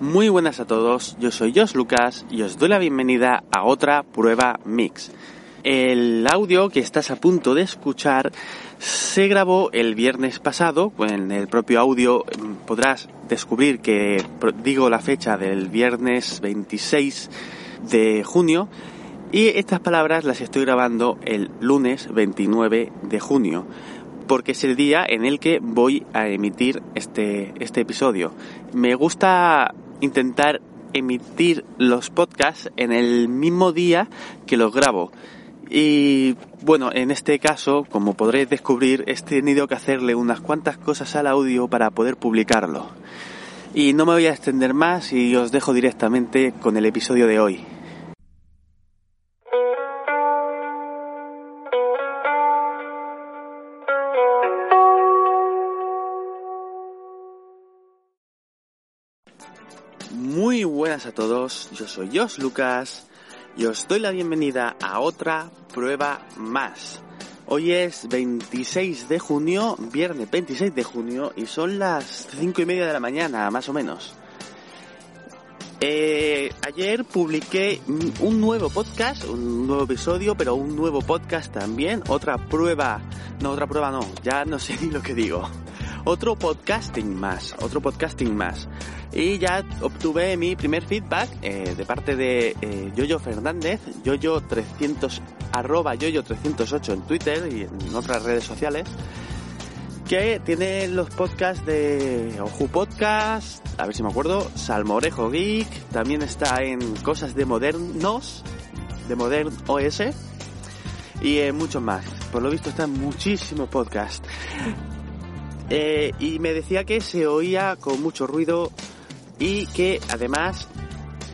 Muy buenas a todos, yo soy Jos Lucas y os doy la bienvenida a otra prueba mix. El audio que estás a punto de escuchar se grabó el viernes pasado. En el propio audio mm, podrás descubrir que digo la fecha del viernes 26 de junio. Y estas palabras las estoy grabando el lunes 29 de junio porque es el día en el que voy a emitir este, este episodio. Me gusta intentar emitir los podcasts en el mismo día que los grabo. Y bueno, en este caso, como podréis descubrir, he tenido que hacerle unas cuantas cosas al audio para poder publicarlo. Y no me voy a extender más y os dejo directamente con el episodio de hoy. Muy buenas a todos, yo soy Jos Lucas y os doy la bienvenida a otra prueba más. Hoy es 26 de junio, viernes 26 de junio, y son las 5 y media de la mañana, más o menos. Eh, ayer publiqué un nuevo podcast, un nuevo episodio, pero un nuevo podcast también, otra prueba, no, otra prueba no, ya no sé ni lo que digo. Otro podcasting más, otro podcasting más y ya obtuve mi primer feedback eh, de parte de eh, Yoyo Fernández, Yoyo300, arroba Yoyo308 en Twitter y en otras redes sociales, que tiene los podcasts de Oju Podcast, a ver si me acuerdo, Salmorejo Geek, también está en Cosas de Modernos, de Modern OS, y en muchos más. Por lo visto están muchísimos podcasts. Eh, y me decía que se oía con mucho ruido y que además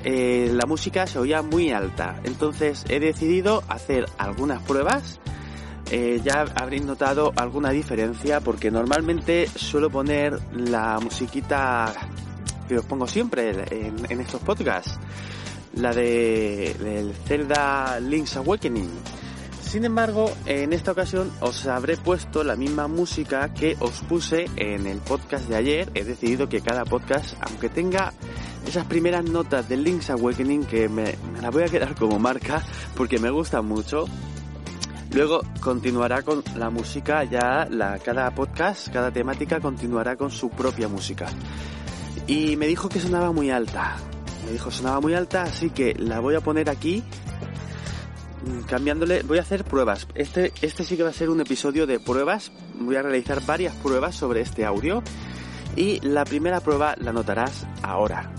eh, la música se oía muy alta. Entonces he decidido hacer algunas pruebas. Eh, ya habréis notado alguna diferencia porque normalmente suelo poner la musiquita que os pongo siempre en, estos podcasts. La de del Zelda Link's Awakening sin embargo, en esta ocasión os habré puesto la misma música que os puse en el podcast de ayer. He decidido que cada podcast, aunque tenga esas primeras notas de Link's Awakening, que me, la voy a quedar como marca porque me gusta mucho, Luego continuará con la música, ya la, cada podcast, cada temática continuará con su propia música. Y me dijo que sonaba muy alta. Me dijo sonaba muy alta, así que la voy a poner aquí cambiándole, voy a hacer pruebas. Este, este sí que va a ser un episodio de pruebas. Voy a realizar varias pruebas sobre este audio. Y la primera prueba la notarás ahora.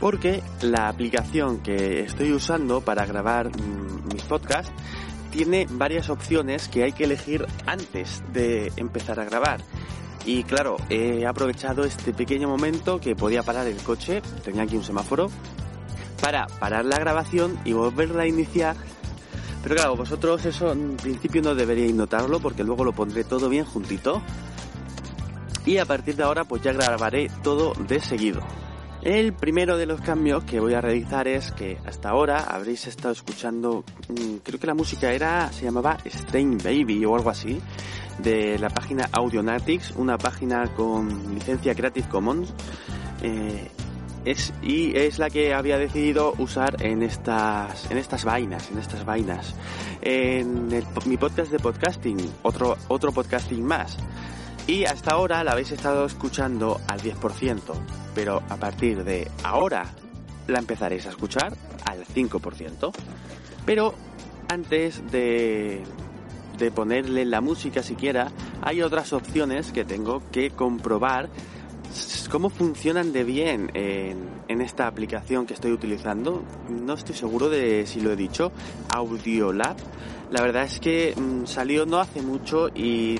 Porque la aplicación que estoy usando para grabar mm, mis podcasts tiene varias opciones que hay que elegir antes de empezar a grabar. Y claro, he aprovechado este pequeño momento que podía parar el coche, tenía aquí un semáforo, para parar la grabación y volverla a iniciar pero claro, vosotros eso en principio no deberíais notarlo porque luego lo pondré todo bien juntito. Y a partir de ahora pues ya grabaré todo de seguido. El primero de los cambios que voy a realizar es que hasta ahora habréis estado escuchando, mm, creo que la música era, se llamaba Stain Baby o algo así, de la página Audionatics, una página con licencia Creative Commons. Eh, es, y es la que había decidido usar en estas, en estas vainas, en estas vainas. En mi podcast de podcasting, otro, otro podcasting más. Y hasta ahora la habéis estado escuchando al 10%, pero a partir de ahora la empezaréis a escuchar al 5%. Pero antes de, de ponerle la música siquiera, hay otras opciones que tengo que comprobar pues cómo funcionan de bien en, esta aplicación que estoy utilizando. No estoy seguro de si lo he dicho. Audiolab. La verdad es que mm, salió no hace mucho y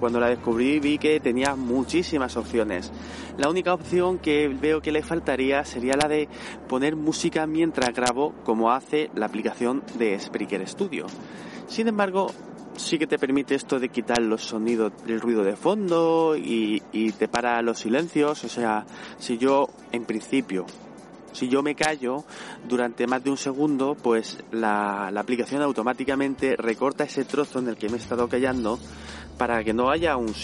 cuando la descubrí vi que tenía muchísimas opciones. La única opción que veo que le faltaría sería la de poner música mientras grabo como hace la aplicación de Spreaker Studio. Sin embargo, sí que te permite esto de quitar los sonidos, el ruido de fondo y, te para los silencios. O sea, si yo en principio, si yo me callo durante más de un segundo, pues la, aplicación automáticamente recorta ese trozo en el que me he estado callando para que no haya un,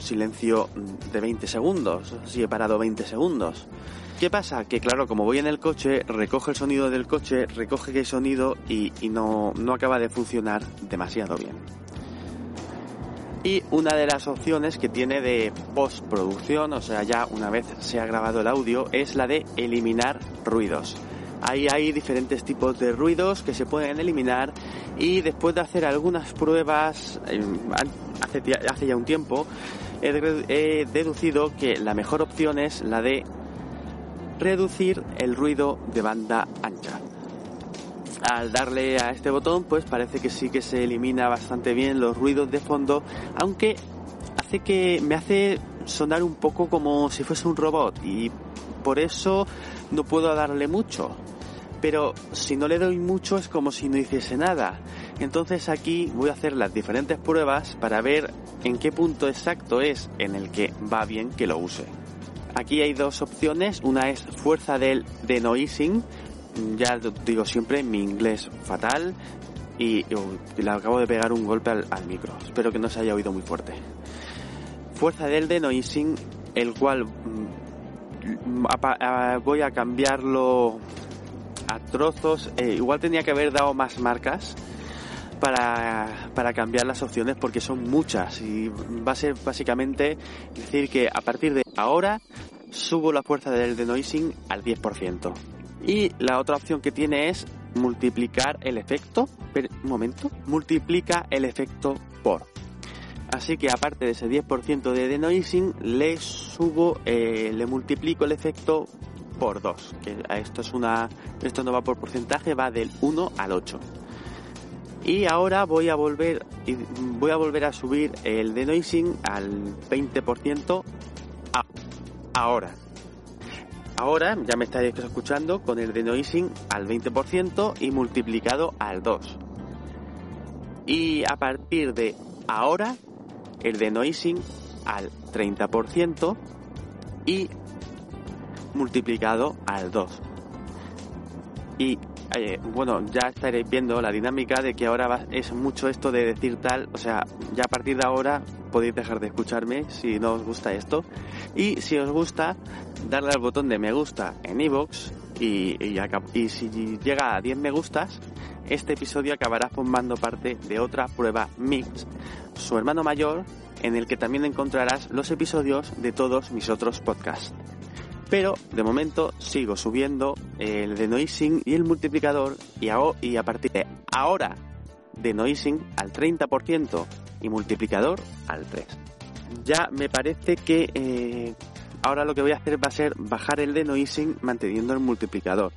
silencio de 20 segundos, si he parado 20 segundos. ¿Qué pasa? Que claro, como voy en el coche, recoge el sonido del coche, recoge qué sonido y, no, no acaba de funcionar demasiado bien. Y una de las opciones que tiene de postproducción, o sea, ya una vez se ha grabado el audio, es la de eliminar ruidos. Ahí hay diferentes tipos de ruidos que se pueden eliminar y después de hacer algunas pruebas eh, hace, hace ya un tiempo, he deducido que la mejor opción es la de reducir el ruido de banda ancha. Al darle a este botón, pues parece que sí que se elimina bastante bien los ruidos de fondo, aunque hace que me hace sonar un poco como si fuese un robot y por eso no puedo darle mucho. Pero si no le doy mucho es como si no hiciese nada. Entonces aquí voy a hacer las diferentes pruebas para ver en qué punto exacto es en el que va bien que lo use. Aquí hay dos opciones, una es fuerza del denoising, ya digo siempre mi inglés fatal y, le acabo de pegar un golpe al, micro, espero que no se haya oído muy fuerte. Fuerza del denoising, el cual mm, voy a cambiarlo a trozos, eh, igual tenía que haber dado más marcas, para, para, cambiar las opciones porque son muchas y va a ser básicamente decir que a partir de ahora subo la fuerza del denoising al 10%. Y la otra opción que tiene es multiplicar el efecto, un momento, multiplica el efecto por. Así que aparte de ese 10% de denoising, le subo, eh, le multiplico el efecto por 2. Que esto es una, esto no va por porcentaje, va del 1 al 8. Y ahora voy a volver, voy a volver a subir el denoising al 20% ahora. Ahora ya me estaréis escuchando con el denoising al 20% y multiplicado al 2. Y a partir de ahora, el denoising al 30% y multiplicado al 2. Y eh, bueno, ya estaréis viendo la dinámica de que ahora es mucho esto de decir tal, o sea, ya a partir de ahora podéis dejar de escucharme si no os gusta esto. Y si os gusta, darle al botón de me gusta en iVoox y, y, si llega a 10 me gustas, este episodio acabará formando parte de otra prueba Mix, su hermano mayor, en el que también encontrarás los episodios de todos mis otros podcasts. Pero de momento sigo subiendo el denoising y el multiplicador y a, y a partir de ahora denoising al 30% y multiplicador al 3. Ya me parece que eh, ahora lo que voy a hacer va a ser bajar el denoising manteniendo el multiplicador.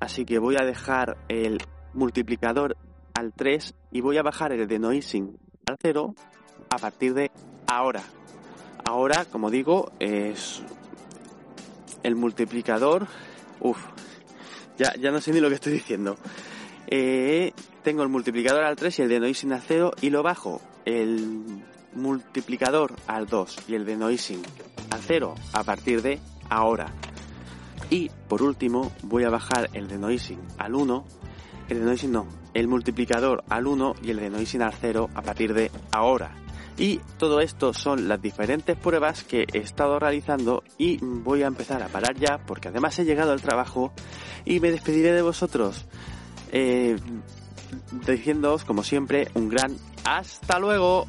Así que voy a dejar el multiplicador al 3 y voy a bajar el denoising al 0 a partir de ahora. Ahora, como digo, es el multiplicador, uff, ya, ya no sé ni lo que estoy diciendo. Eh, tengo el multiplicador al 3 y el de noising al 0 y lo bajo el multiplicador al 2 y el de noising al 0 a partir de ahora. Y por último voy a bajar el de noising al 1, el de noising no, el multiplicador al 1 y el de noising al 0 a partir de ahora. Y todo esto son las diferentes pruebas que he estado realizando y voy a empezar a parar ya porque además he llegado al trabajo y me despediré de vosotros eh, diciéndoos como siempre un gran hasta luego.